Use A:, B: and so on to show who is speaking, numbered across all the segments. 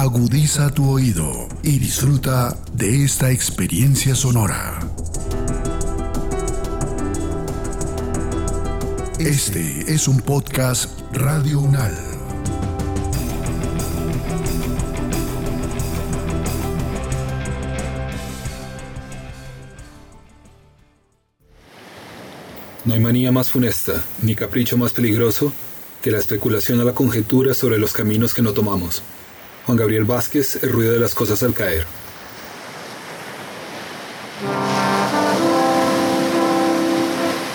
A: Agudiza tu oído y disfruta de esta experiencia sonora. Este es un podcast Radio Unal.
B: No hay manía más funesta, ni capricho más peligroso que la especulación a la conjetura sobre los caminos que no tomamos. Juan Gabriel Vázquez, El ruido de las cosas al caer.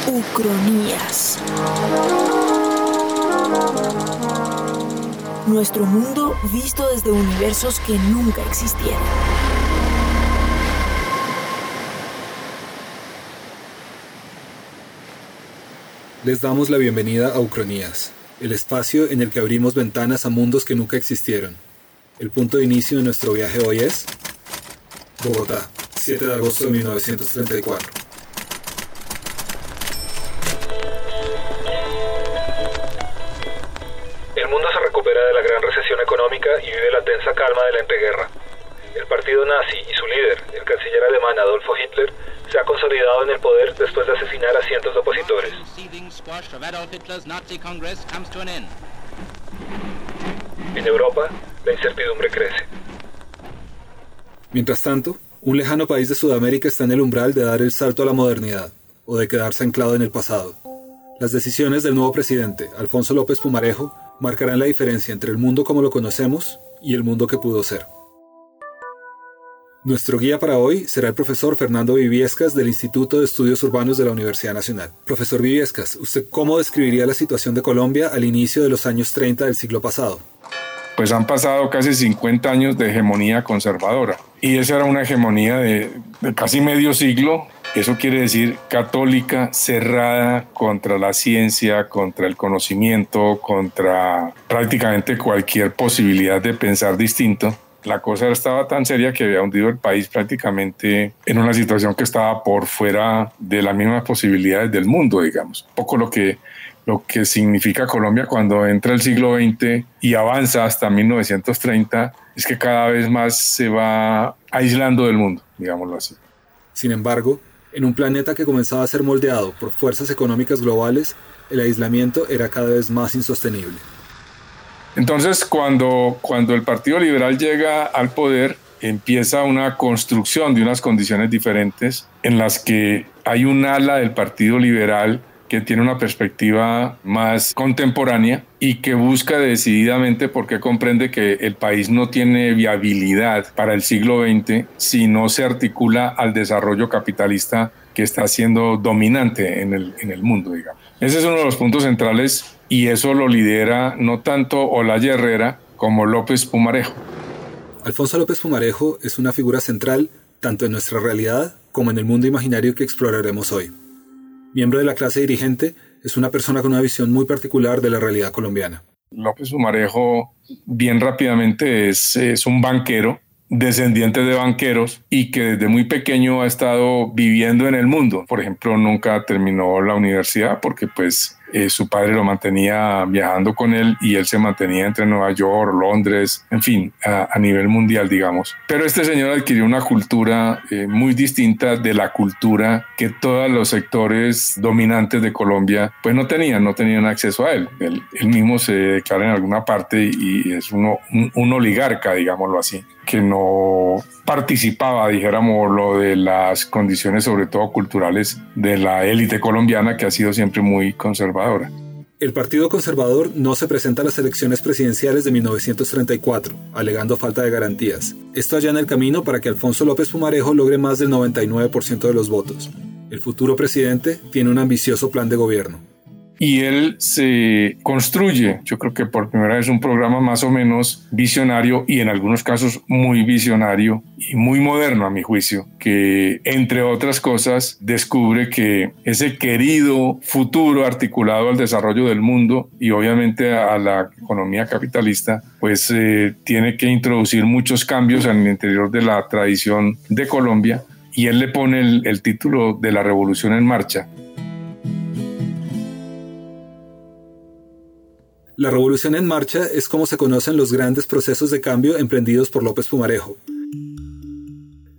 C: Ucronías. Nuestro mundo visto desde universos que nunca existieron.
B: Les damos la bienvenida a Ucronías, el espacio en el que abrimos ventanas a mundos que nunca existieron. El punto de inicio de nuestro viaje hoy es Bogotá, 7 de agosto de 1934. El mundo se recupera de la gran recesión económica y vive la tensa calma de la entreguerra. El partido nazi y su líder, el canciller alemán Adolfo Hitler, se ha consolidado en el poder después de asesinar a cientos de opositores. En Europa, la incertidumbre crece. Mientras tanto, un lejano país de Sudamérica está en el umbral de dar el salto a la modernidad, o de quedarse anclado en el pasado. Las decisiones del nuevo presidente, Alfonso López Pumarejo, marcarán la diferencia entre el mundo como lo conocemos y el mundo que pudo ser. Nuestro guía para hoy será el profesor Fernando Viviescas del Instituto de Estudios Urbanos de la Universidad Nacional. Profesor Viviescas, ¿usted cómo describiría la situación de Colombia al inicio de los años 30 del siglo pasado?
D: Pues han pasado casi 50 años de hegemonía conservadora. Y esa era una hegemonía de, casi medio siglo. Eso quiere decir católica, cerrada contra la ciencia, contra el conocimiento, contra prácticamente cualquier posibilidad de pensar distinto. La cosa estaba tan seria que había hundido el país prácticamente en una situación que estaba por fuera de las mismas posibilidades del mundo, digamos. Poco lo que, lo que significa Colombia cuando entra el siglo XX y avanza hasta 1930 es que cada vez más se va aislando del mundo, digámoslo así.
B: Sin embargo, en un planeta que comenzaba a ser moldeado por fuerzas económicas globales, el aislamiento era cada vez más insostenible.
D: Entonces, cuando, cuando el Partido Liberal llega al poder, empieza una construcción de unas condiciones diferentes en las que hay un ala del Partido Liberal que tiene una perspectiva más contemporánea y que busca decididamente porque comprende que el país no tiene viabilidad para el siglo XX si no se articula al desarrollo capitalista que está siendo dominante en el, en el mundo, digamos. Ese es uno de los puntos centrales y eso lo lidera no tanto Olaya Herrera como López Pumarejo.
B: Alfonso López Pumarejo es una figura central tanto en nuestra realidad como en el mundo imaginario que exploraremos hoy. Miembro de la clase dirigente, es una persona con una visión muy particular de la realidad colombiana.
D: López Pumarejo, bien rápidamente, es, es un banquero descendiente de banqueros y que desde muy pequeño ha estado viviendo en el mundo. Por ejemplo, nunca terminó la universidad porque pues eh, su padre lo mantenía viajando con él y él se mantenía entre Nueva York, Londres, en fin, a, nivel mundial, digamos. Pero este señor adquirió una cultura eh, muy distinta de la cultura que todos los sectores dominantes de Colombia pues no tenían, no tenían acceso a él. Él, mismo se declara en alguna parte y es uno, un oligarca, digámoslo así que no participaba, dijéramos, lo de las condiciones, sobre todo culturales, de la élite colombiana, que ha sido siempre muy conservadora.
B: El Partido Conservador no se presenta a las elecciones presidenciales de 1934, alegando falta de garantías. Esto allana el camino para que Alfonso López Pumarejo logre más del 99% de los votos. El futuro presidente tiene un ambicioso plan de gobierno
D: y él se construye, yo creo que por primera vez un programa más o menos visionario y en algunos casos muy visionario y muy moderno a mi juicio, que entre otras cosas descubre que ese querido futuro articulado al desarrollo del mundo y obviamente a la economía capitalista, pues eh, tiene que introducir muchos cambios en el interior de la tradición de Colombia y él le pone el título de la revolución en marcha
B: La revolución en marcha es como se conocen los grandes procesos de cambio emprendidos por López Pumarejo.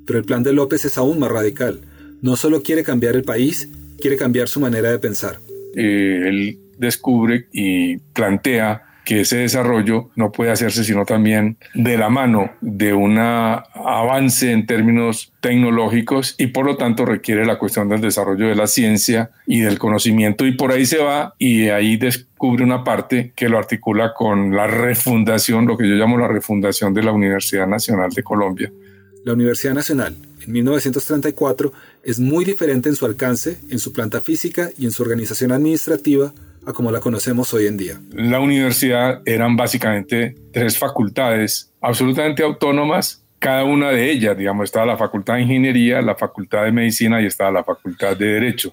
B: Pero el plan de López es aún más radical. No solo quiere cambiar el país, quiere cambiar su manera de pensar.
D: Eh, él descubre y plantea que ese desarrollo no puede hacerse sino también de la mano de un avance en términos tecnológicos y por lo tanto requiere la cuestión del desarrollo de la ciencia y del conocimiento y por ahí se va y ahí descubre una parte que lo articula con la refundación, lo que yo llamo la refundación de la Universidad Nacional de Colombia.
B: La Universidad Nacional, en 1934, es muy diferente en su alcance, en su planta física y en su organización administrativa a como la conocemos hoy en día.
D: La universidad eran básicamente tres facultades absolutamente autónomas, cada una de ellas, digamos, estaba la facultad de ingeniería, la facultad de medicina y estaba la facultad de derecho.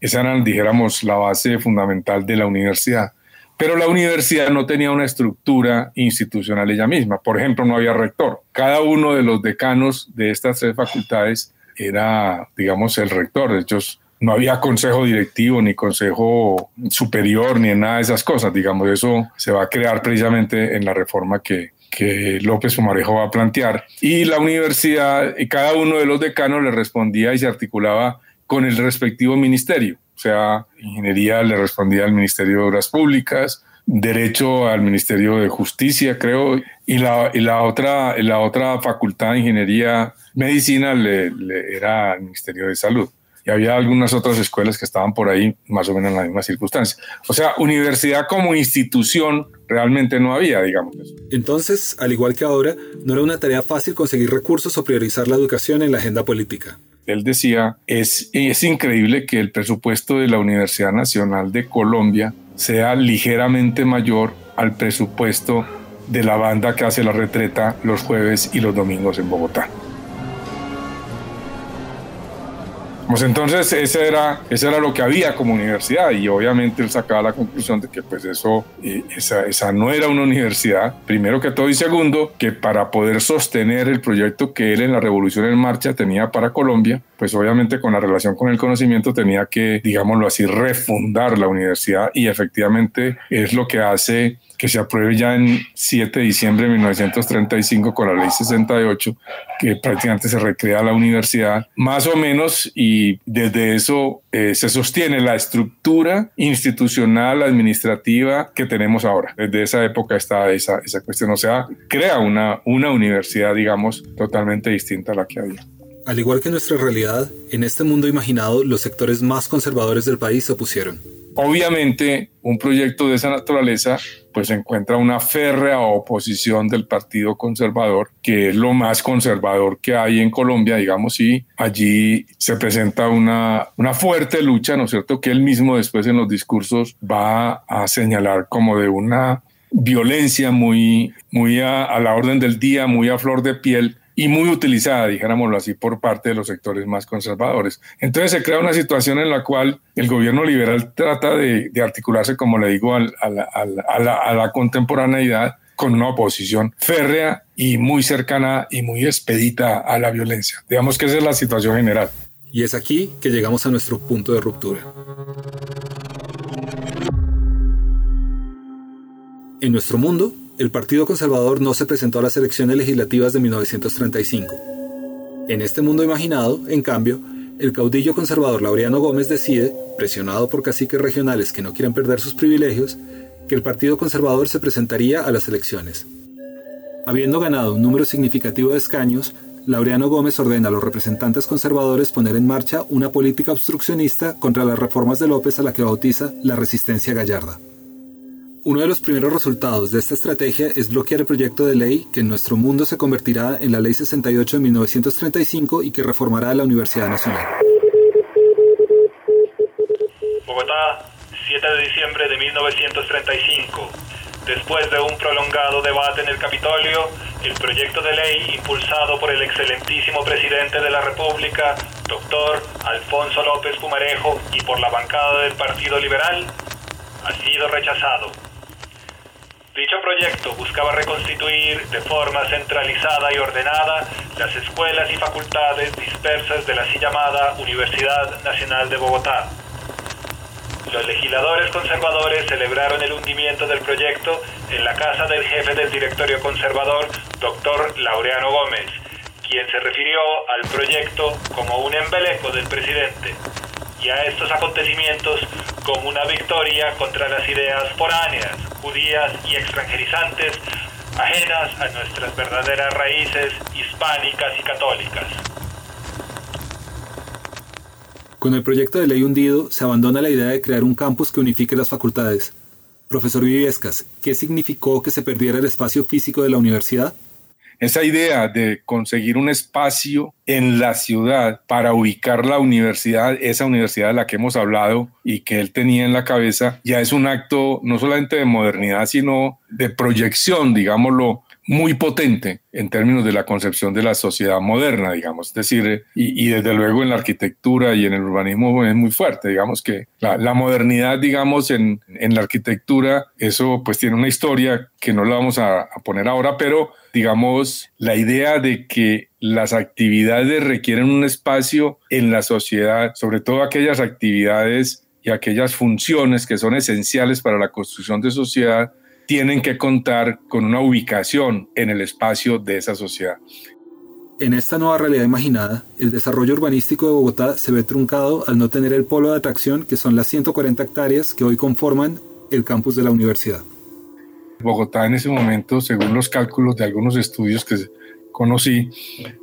D: Esa era, dijéramos, la base fundamental de la universidad. Pero la universidad no tenía una estructura institucional ella misma. Por ejemplo, no había rector. Cada uno de los decanos de estas tres facultades era, digamos, el rector. De hecho, no había consejo directivo, ni consejo superior, ni en nada de esas cosas. Digamos, eso se va a crear precisamente en la reforma que, que López Pumarejo va a plantear. Y la universidad, y cada uno de los decanos le respondía y se articulaba con el respectivo ministerio. O sea, ingeniería le respondía al Ministerio de Obras Públicas, derecho al Ministerio de Justicia, creo, y la, y la, otra, la otra facultad de ingeniería, medicina, le era al Ministerio de Salud y había algunas otras escuelas que estaban por ahí más o menos en la misma circunstancia. O sea, universidad como institución realmente no había, digamos.
B: Entonces, al igual que ahora, no era una tarea fácil conseguir recursos o priorizar la educación en la agenda política.
D: Él decía, es, es increíble que el presupuesto de la Universidad Nacional de Colombia sea ligeramente mayor al presupuesto de la banda que hace la retreta los jueves y los domingos en Bogotá. Pues entonces ese era, eso era lo que había como universidad y obviamente él sacaba la conclusión de que pues eso, eh, esa, esa no era una universidad, primero que todo y segundo, que para poder sostener el proyecto que él en la Revolución en Marcha tenía para Colombia, pues obviamente con la relación con el conocimiento tenía que, digámoslo así, refundar la universidad y efectivamente es lo que hace que se apruebe ya en 7 de diciembre de 1935 con la ley 68, que prácticamente se recrea la universidad, más o menos, y desde eso eh, se sostiene la estructura institucional, administrativa que tenemos ahora. Desde esa época está esa, esa cuestión, o sea, crea una, una universidad, digamos, totalmente distinta a la que había.
B: Al igual que nuestra realidad, en este mundo imaginado, los sectores más conservadores del país se opusieron.
D: Obviamente, un proyecto de esa naturaleza pues encuentra una férrea oposición del Partido Conservador, que es lo más conservador que hay en Colombia, digamos, y allí se presenta una, una fuerte lucha, ¿no es cierto?, que él mismo después en los discursos va a señalar como de una violencia muy, muy a la orden del día, muy a flor de piel, y muy utilizada, dijéramoslo así, por parte de los sectores más conservadores. Entonces se crea una situación en la cual el gobierno liberal trata de, articularse, como le digo, a, la, contemporaneidad con una oposición férrea y muy cercana y muy expedita a la violencia. Digamos que esa es la situación general.
B: Y es aquí que llegamos a nuestro punto de ruptura. En nuestro mundo, el Partido Conservador no se presentó a las elecciones legislativas de 1935. En este mundo imaginado, en cambio, el caudillo conservador Laureano Gómez decide, presionado por caciques regionales que no quieren perder sus privilegios, que el Partido Conservador se presentaría a las elecciones. Habiendo ganado un número significativo de escaños, Laureano Gómez ordena a los representantes conservadores poner en marcha una política obstruccionista contra las reformas de López a la que bautiza la resistencia gallarda. Uno de los primeros resultados de esta estrategia es bloquear el proyecto de ley que en nuestro mundo se convertirá en la Ley 68 de 1935 y que reformará la Universidad Nacional.
E: Bogotá, 7 de diciembre de 1935. Después de un prolongado debate en el Capitolio, el proyecto de ley impulsado por el excelentísimo presidente de la República, doctor Alfonso López Pumarejo, y por la bancada del Partido Liberal, ha sido rechazado. Dicho proyecto buscaba reconstituir de forma centralizada y ordenada las escuelas y facultades dispersas de la así llamada Universidad Nacional de Bogotá. los legisladores conservadores celebraron el hundimiento del proyecto en la casa del jefe del directorio conservador, doctor Laureano Gómez, quien se refirió al proyecto como un embeleco del presidente y a estos acontecimientos como una victoria contra las ideas foráneas, judías y extranjerizantes ajenas a nuestras verdaderas raíces hispánicas y católicas.
B: Con el proyecto de ley hundido, se abandona la idea de crear un campus que unifique las facultades. Profesor Viviescas, ¿qué significó que se perdiera el espacio físico de la universidad?
D: Esa idea de conseguir un espacio en la ciudad para ubicar la universidad, esa universidad de la que hemos hablado y que él tenía en la cabeza, ya es un acto no solamente de modernidad, sino de proyección, digámoslo, muy potente en términos de la concepción de la sociedad moderna, digamos. Es decir, y, desde luego en la arquitectura y en el urbanismo es muy fuerte, digamos que la, modernidad, digamos, en, en, la arquitectura, eso pues tiene una historia que no la vamos a, a poner ahora, pero digamos, la idea de que las actividades requieren un espacio en la sociedad, sobre todo aquellas actividades y aquellas funciones que son esenciales para la construcción de sociedad, tienen que contar con una ubicación en el espacio de esa sociedad.
B: En esta nueva realidad imaginada, el desarrollo urbanístico de Bogotá se ve truncado al no tener el polo de atracción que son las 140 hectáreas que hoy conforman el campus de la universidad.
D: Bogotá en ese momento, según los cálculos de algunos estudios que conocí,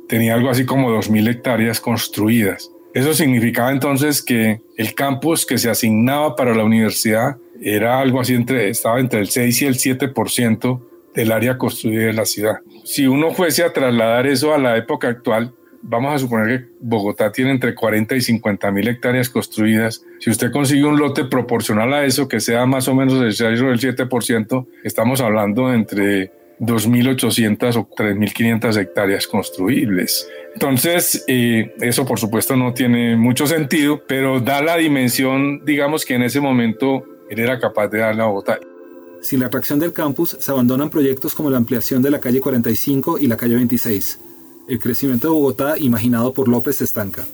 D: tenía algo así como 2.000 hectáreas construidas. Eso significaba entonces que el campus que se asignaba para la universidad era algo así entre, estaba entre el 6 y el 7% del área construida de la ciudad. Si uno fuese a trasladar eso a la época actual, vamos a suponer que Bogotá tiene entre 40 y 50 mil hectáreas construidas. Si usted consigue un lote proporcional a eso, que sea más o menos el 6 o el 7%, estamos hablando entre 2.800 o 3.500 hectáreas construibles. Entonces, eh, eso por supuesto no tiene mucho sentido, pero da la dimensión, digamos que en ese momento él era capaz de darle a Bogotá.
B: Sin la atracción del campus, se abandonan proyectos como la ampliación de la calle 45 y la calle 26. El crecimiento de Bogotá, imaginado por López, se estanca.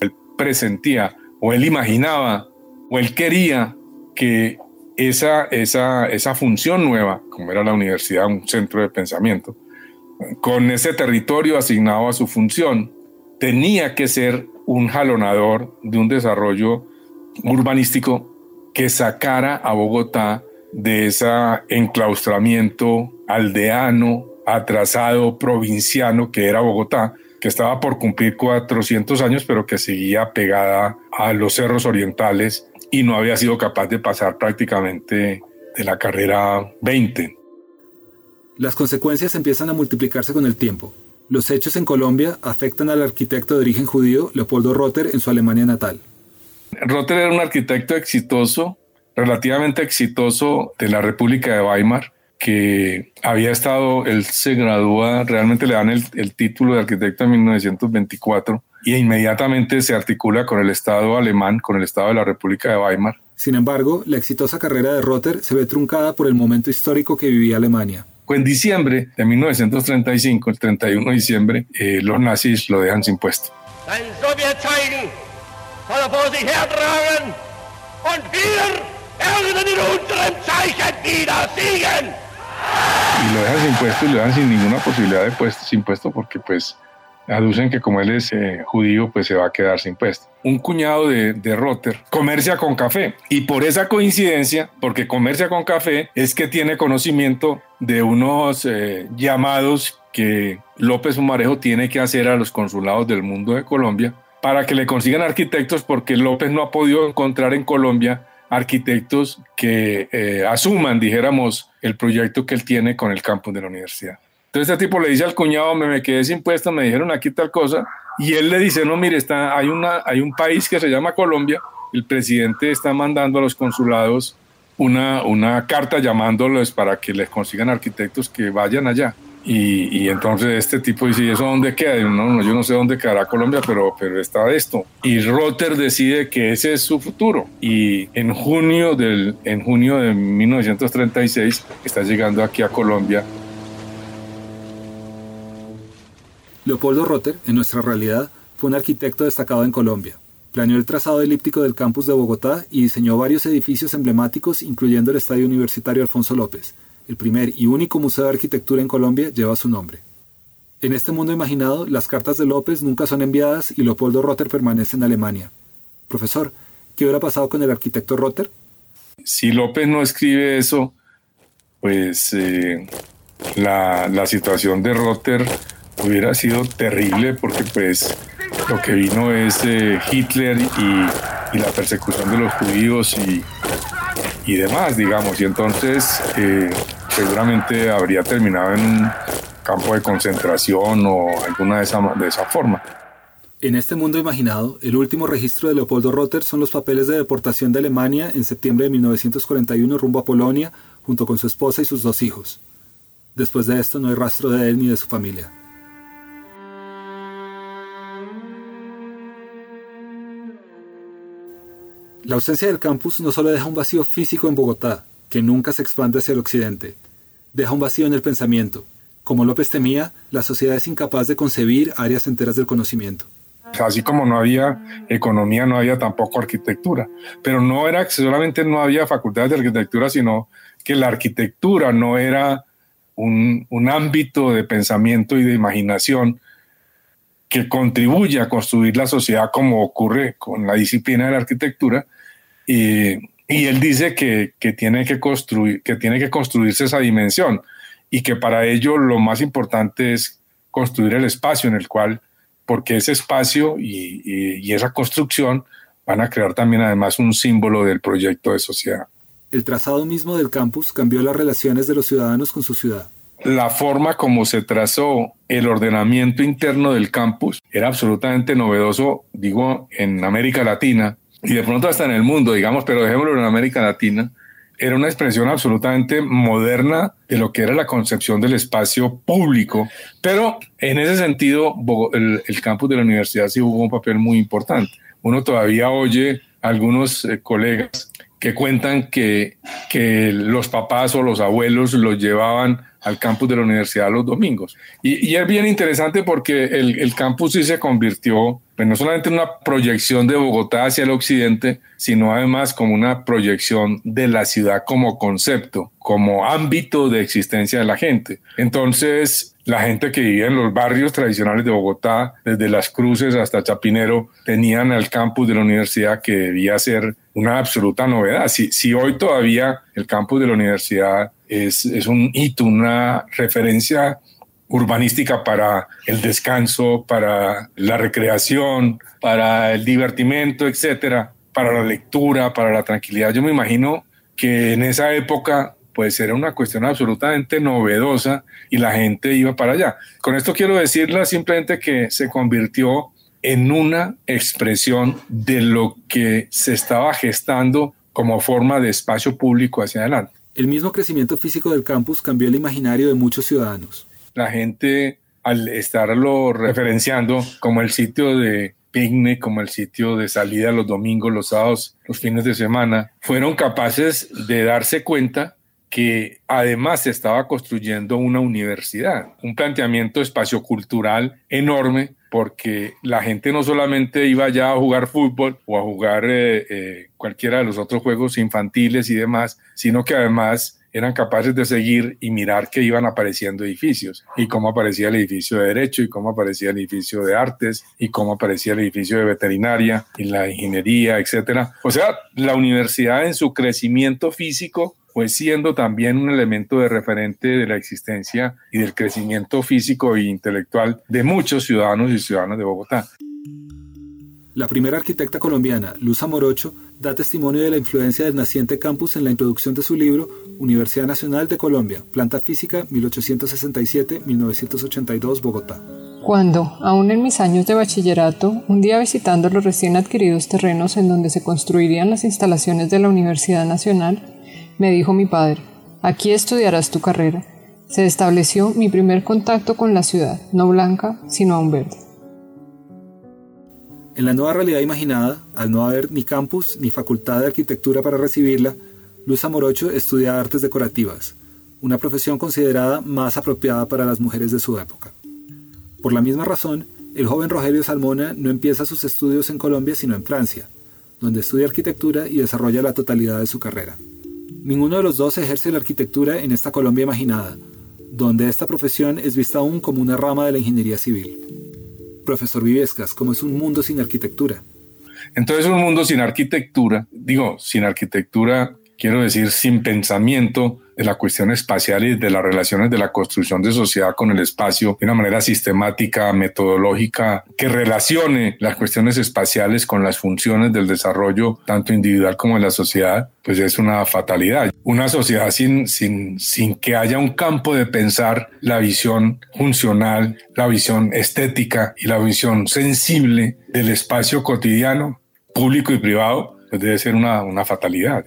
D: Él presentía, o él imaginaba, o él quería que esa, esa, esa función nueva, como era la universidad, un centro de pensamiento, con ese territorio asignado a su función, tenía que ser un jalonador de un desarrollo urbanístico que sacara a Bogotá de ese enclaustramiento aldeano, atrasado, provinciano que era Bogotá, que estaba por cumplir 400 años, pero que seguía pegada a los cerros orientales y no había sido capaz de pasar prácticamente de la carrera 20.
B: Las consecuencias empiezan a multiplicarse con el tiempo. Los hechos en Colombia afectan al arquitecto de origen judío Leopoldo Rotter en su Alemania natal.
D: Rotter era un arquitecto exitoso, relativamente exitoso de la República de Weimar, que había estado, él se gradúa, realmente le dan el, el título de arquitecto en 1924 y inmediatamente se articula con el Estado alemán, con el Estado de la República de Weimar.
B: Sin embargo, la exitosa carrera de Rotter se ve truncada por el momento histórico que vivía Alemania.
D: En diciembre de 1935, el 31 de diciembre, eh, los nazis lo dejan sin puesto. Y lo dejan sin puesto y lo dejan sin ninguna posibilidad de puesto, sin puesto porque pues aducen que como él es eh, judío, pues se va a quedar sin puesto. Un cuñado de, de Rotter comercia con café. Y por esa coincidencia, porque comercia con café, es que tiene conocimiento de unos eh, llamados que López Fumarejo tiene que hacer a los consulados del mundo de Colombia para que le consigan arquitectos porque López no ha podido encontrar en Colombia arquitectos que eh, asuman, dijéramos, el proyecto que él tiene con el campus de la universidad. Entonces este tipo le dice al cuñado, me, me quedé sin puesto, me dijeron aquí tal cosa, y él le dice, no, mire, está, hay, una, hay un país que se llama Colombia, el presidente está mandando a los consulados una, una carta llamándolos para que les consigan arquitectos que vayan allá. Y, y, entonces este tipo dice, ¿y eso dónde queda? no, no, yo no sé dónde quedará Colombia, pero, pero está esto. Y Rotter decide que ese es su futuro. Y en junio, del, en junio de 1936 está llegando aquí a Colombia
B: Leopoldo Rotter, en nuestra realidad, fue un arquitecto destacado en Colombia. Planeó el trazado elíptico del campus de Bogotá y diseñó varios edificios emblemáticos, incluyendo el Estadio Universitario Alfonso López. El primer y único museo de arquitectura en Colombia lleva su nombre. En este mundo imaginado, las cartas de López nunca son enviadas y Leopoldo Rotter permanece en Alemania. Profesor, ¿qué hubiera pasado con el arquitecto Rotter?
D: Si López no escribe eso, pues eh, la, situación de Rotter hubiera sido terrible porque pues lo que vino es eh, Hitler y, la persecución de los judíos y, demás, digamos. Y entonces eh, seguramente habría terminado en un campo de concentración o alguna de esa, de esa forma.
B: En este mundo imaginado, el último registro de Leopoldo Rotter son los papeles de deportación de Alemania en septiembre de 1941 rumbo a Polonia, junto con su esposa y sus dos hijos. Después de esto no hay rastro de él ni de su familia. La ausencia del campus no solo deja un vacío físico en Bogotá, que nunca se expande hacia el occidente, deja un vacío en el pensamiento, como López temía, la sociedad es incapaz de concebir áreas enteras del conocimiento.
D: Así como no había economía, no había tampoco arquitectura. Pero no era que solamente no había facultades de arquitectura, sino que la arquitectura no era un, un ámbito de pensamiento y de imaginación que contribuye a construir la sociedad como ocurre con la disciplina de la arquitectura. Y, y él dice que, que, tiene que, construir, que tiene que construirse esa dimensión y que para ello lo más importante es construir el espacio en el cual, porque ese espacio y, esa construcción van a crear también además un símbolo del proyecto de sociedad.
B: El trazado mismo del campus cambió las relaciones de los ciudadanos con su ciudad.
D: La forma como se trazó el ordenamiento interno del campus era absolutamente novedoso, digo, en América Latina y de pronto hasta en el mundo, digamos, pero dejémoslo en América Latina, era una expresión absolutamente moderna de lo que era la concepción del espacio público, pero en ese sentido el, campus de la universidad sí jugó un papel muy importante. Uno todavía oye algunos eh, colegas que cuentan que, que los papás o los abuelos los llevaban al campus de la universidad los domingos. Y, es bien interesante porque el, campus sí se convirtió, pues no solamente en una proyección de Bogotá hacia el occidente, sino además como una proyección de la ciudad como concepto, como ámbito de existencia de la gente. Entonces, la gente que vivía en los barrios tradicionales de Bogotá, desde Las Cruces hasta Chapinero, tenían el campus de la universidad que debía ser una absoluta novedad. Si, si hoy todavía el campus de la universidad es, es un hito, una referencia urbanística para el descanso, para la recreación, para el divertimento, etcétera, para la lectura, para la tranquilidad. Yo me imagino que en esa época pues era una cuestión absolutamente novedosa y la gente iba para allá. Con esto quiero decirle simplemente que se convirtió en una expresión de lo que se estaba gestando como forma de espacio público hacia adelante.
B: El mismo crecimiento físico del campus cambió el imaginario de muchos ciudadanos.
D: La gente, al estarlo referenciando como el sitio de picnic, como el sitio de salida los domingos, los sábados, los fines de semana, fueron capaces de darse cuenta que además se estaba construyendo una universidad, un planteamiento espaciocultural enorme, porque la gente no solamente iba ya a jugar fútbol o a jugar eh, eh, cualquiera de los otros juegos infantiles y demás, sino que además eran capaces de seguir y mirar que iban apareciendo edificios y cómo aparecía el edificio de derecho y cómo aparecía el edificio de artes y cómo aparecía el edificio de veterinaria y la ingeniería, etcétera. O sea, la universidad en su crecimiento físico fue siendo también un elemento de referente de la existencia y del crecimiento físico e intelectual de muchos ciudadanos y ciudadanas de Bogotá.
B: La primera arquitecta colombiana, Luz Amorocho, da testimonio de la influencia del naciente campus en la introducción de su libro Universidad Nacional de Colombia, Planta Física 1867-1982, Bogotá.
F: Cuando, aún en mis años de bachillerato, un día visitando los recién adquiridos terrenos en donde se construirían las instalaciones de la Universidad Nacional, me dijo mi padre, aquí estudiarás tu carrera. Se estableció mi primer contacto con la ciudad, no blanca, sino aún verde.
B: En la nueva realidad imaginada, al no haber ni campus ni facultad de arquitectura para recibirla, Luz Amorocho estudia artes decorativas, una profesión considerada más apropiada para las mujeres de su época. Por la misma razón, el joven Rogelio Salmona no empieza sus estudios en Colombia sino en Francia, donde estudia arquitectura y desarrolla la totalidad de su carrera. Ninguno de los dos ejerce la arquitectura en esta Colombia imaginada, donde esta profesión es vista aún como una rama de la ingeniería civil. Profesor Viviescas, ¿cómo es un mundo sin arquitectura?
D: Entonces un mundo sin arquitectura, digo, sin arquitectura quiero decir sin pensamiento de la cuestión espacial y de las relaciones de la construcción de sociedad con el espacio de una manera sistemática, metodológica, que relacione las cuestiones espaciales con las funciones del desarrollo tanto individual como de la sociedad, pues es una fatalidad. Una sociedad sin, sin, sin que haya un campo de pensar la visión funcional, la visión estética y la visión sensible del espacio cotidiano, público y privado, pues debe ser una, una fatalidad.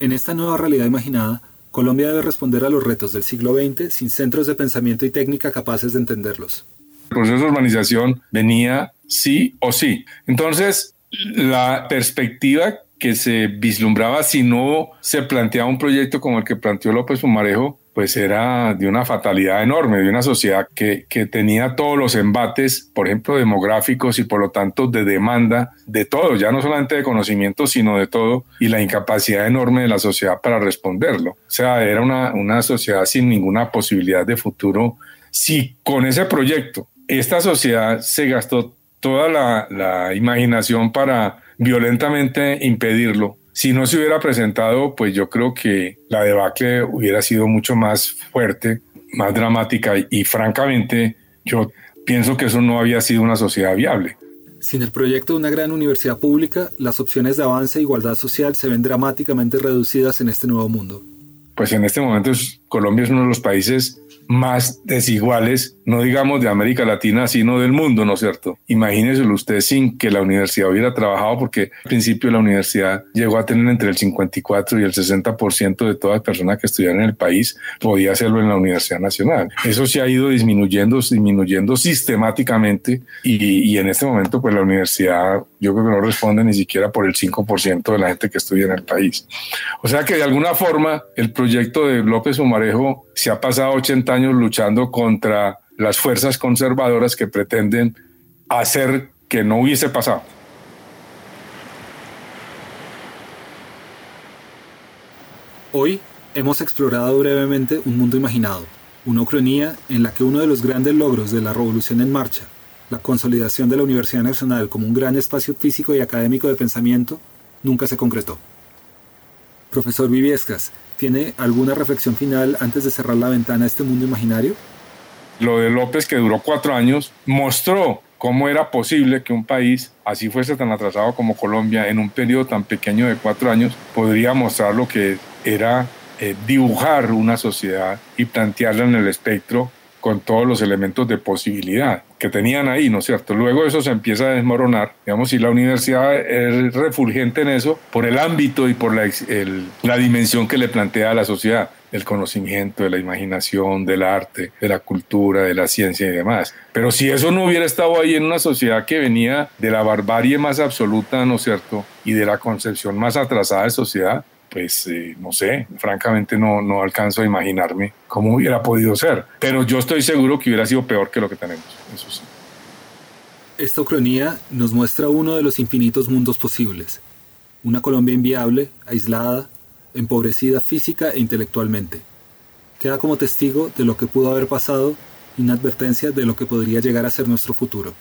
B: En esta nueva realidad imaginada, Colombia debe responder a los retos del siglo XX sin centros de pensamiento y técnica capaces de entenderlos.
D: El proceso de urbanización venía sí o sí. Entonces, la perspectiva que se vislumbraba si no se planteaba un proyecto como el que planteó López Fumarejo pues era de una fatalidad enorme, de una sociedad que, que, tenía todos los embates, por ejemplo, demográficos y por lo tanto de demanda de todo, ya no solamente de conocimiento, sino de todo, y la incapacidad enorme de la sociedad para responderlo. O sea, era una, una sociedad sin ninguna posibilidad de futuro. Si con ese proyecto esta sociedad se gastó toda la, la imaginación para violentamente impedirlo, si no se hubiera presentado, pues yo creo que la debacle hubiera sido mucho más fuerte, más dramática y, francamente yo pienso que eso no había sido una sociedad viable.
B: Sin el proyecto de una gran universidad pública, las opciones de avance e igualdad social se ven dramáticamente reducidas en este nuevo mundo.
D: Pues en este momento Colombia es uno de los países más desiguales, no digamos de América Latina, sino del mundo, ¿no es cierto? Imagínese usted sin que la universidad hubiera trabajado, porque al principio la universidad llegó a tener entre el 54 y el 60% de todas las personas que estudiaran en el país, podía hacerlo en la Universidad Nacional. Eso se ha ido disminuyendo, disminuyendo sistemáticamente y, y en este momento pues la universidad yo creo que no responde ni siquiera por el 5% de la gente que estudia en el país. O sea que de alguna forma el proyecto de López Omarejo se ha pasado 80 años luchando contra las fuerzas conservadoras que pretenden hacer que no hubiese pasado.
B: Hoy hemos explorado brevemente un mundo imaginado, una ucronía en la que uno de los grandes logros de la revolución en marcha, la consolidación de la Universidad Nacional como un gran espacio físico y académico de pensamiento, nunca se concretó. Profesor Viviescas, ¿tiene alguna reflexión final antes de cerrar la ventana a este mundo imaginario?
D: Lo de López, que duró cuatro años, mostró cómo era posible que un país así fuese tan atrasado como Colombia en un periodo tan pequeño de cuatro años podría mostrar lo que era eh, dibujar una sociedad y plantearla en el espectro con todos los elementos de posibilidad que tenían ahí, ¿no es cierto? Luego eso se empieza a desmoronar, digamos, y la universidad es refulgente en eso por el ámbito y por la, dimensión que le plantea a la sociedad, el conocimiento, de la imaginación, del arte, de la cultura, de la ciencia y demás. Pero si eso no hubiera estado ahí en una sociedad que venía de la barbarie más absoluta, ¿no es cierto? Y de la concepción más atrasada de sociedad, pues eh, no sé, francamente no, no alcanzo a imaginarme cómo hubiera podido ser. Pero yo estoy seguro que hubiera sido peor que lo que tenemos, eso sí.
B: Esta ucronía nos muestra uno de los infinitos mundos posibles. Una Colombia inviable, aislada, empobrecida física e intelectualmente. Queda como testigo de lo que pudo haber pasado y una advertencia de lo que podría llegar a ser nuestro futuro.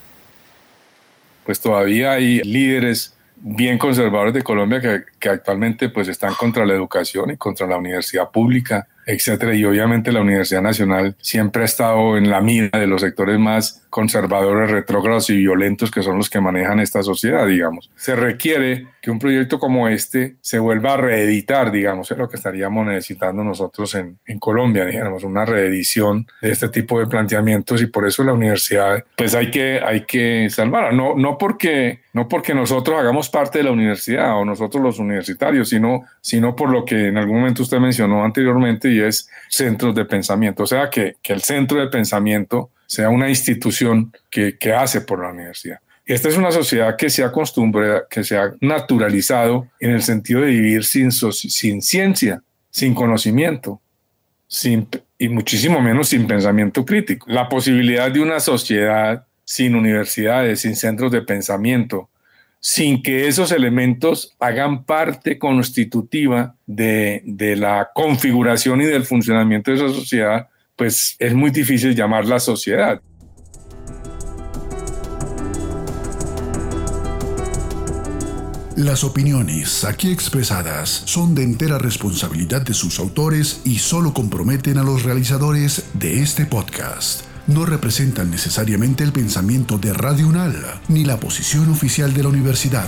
D: Pues todavía hay líderes bien conservadores de Colombia que, que, actualmente pues están contra la educación y contra la universidad pública, etcétera. Y obviamente la Universidad Nacional siempre ha estado en la mira de los sectores más conservadores, retrógrados y violentos que son los que manejan esta sociedad, digamos. Se requiere que un proyecto como este se vuelva a reeditar, digamos, es lo que estaríamos necesitando nosotros en, en Colombia, digamos, una reedición de este tipo de planteamientos y por eso la universidad, pues hay que, hay que salvarla. No, no, porque, no porque nosotros hagamos parte de la universidad o nosotros los universitarios, sino, sino por lo que en algún momento usted mencionó anteriormente y es centros de pensamiento. O sea, que, que el centro de pensamiento sea una institución que, que hace por la universidad. Esta es una sociedad que se acostumbra, que se ha naturalizado en el sentido de vivir sin, sin ciencia, sin conocimiento, sin, y muchísimo menos sin pensamiento crítico. La posibilidad de una sociedad sin universidades, sin centros de pensamiento, sin que esos elementos hagan parte constitutiva de, de, la configuración y del funcionamiento de esa sociedad, pues es muy difícil llamarla sociedad.
A: Las opiniones aquí expresadas son de entera responsabilidad de sus autores y solo comprometen a los realizadores de este podcast. No representan necesariamente el pensamiento de Radio UNAL ni la posición oficial de la universidad.